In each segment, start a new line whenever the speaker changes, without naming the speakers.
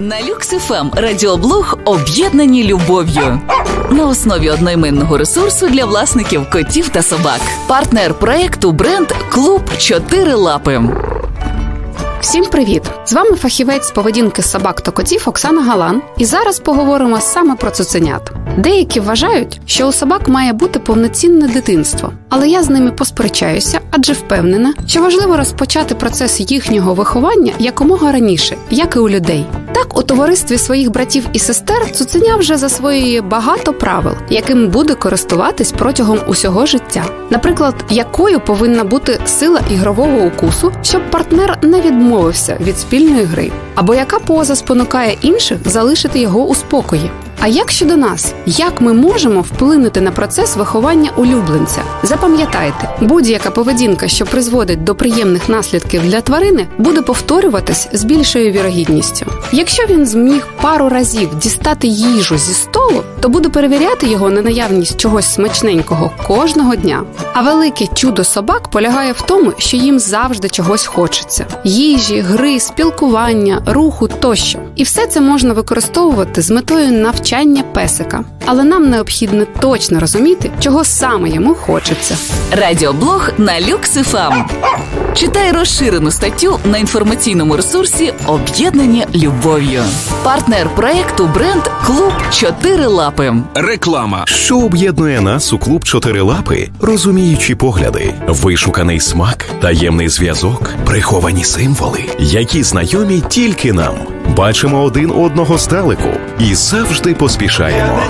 На Люксифем радіоблог об'єднані любов'ю на основі одноіменного ресурсу для власників котів та собак. Партнер проекту бренд Клуб Чотири Лапи.
Всім привіт! З вами фахівець з поведінки собак та котів Оксана Галан. І зараз поговоримо саме про цуценят. Деякі вважають, що у собак має бути повноцінне дитинство, але я з ними посперечаюся, адже впевнена, що важливо розпочати процес їхнього виховання якомога раніше, як і у людей. Так, у товаристві своїх братів і сестер цуценя вже засвоює багато правил, яким буде користуватись протягом усього життя. Наприклад, якою повинна бути сила ігрового укусу, щоб партнер не відмовився від спільної гри, або яка поза спонукає інших залишити його у спокої. А як щодо нас, як ми можемо вплинути на процес виховання улюбленця? Запам'ятайте, будь-яка поведінка, що призводить до приємних наслідків для тварини, буде повторюватись з більшою вірогідністю. Якщо він зміг пару разів дістати їжу зі столу, то буде перевіряти його на наявність чогось смачненького кожного дня. А велике чудо собак полягає в тому, що їм завжди чогось хочеться: їжі, гри, спілкування, руху тощо. І все це можна використовувати з метою навчання песика. Але нам необхідно точно розуміти, чого саме йому хочеться.
Радіоблог на Люксифем. Читай розширену статтю на інформаційному ресурсі Об'єднані любов'ю. Партнер проекту бренд Клуб Чотири Лапи.
Реклама.
Що об'єднує нас у клуб Чотирилапи? Розуміючі погляди, вишуканий смак, таємний зв'язок, приховані символи, які знайомі тільки нам. Бачимо один одного здалеку і завжди поспішаємо.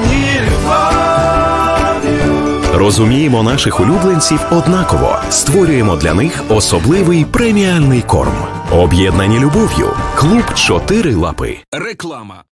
Розуміємо наших улюбленців однаково, створюємо для них особливий преміальний корм. Об'єднані любов'ю. Клуб Чотири лапи.
Реклама.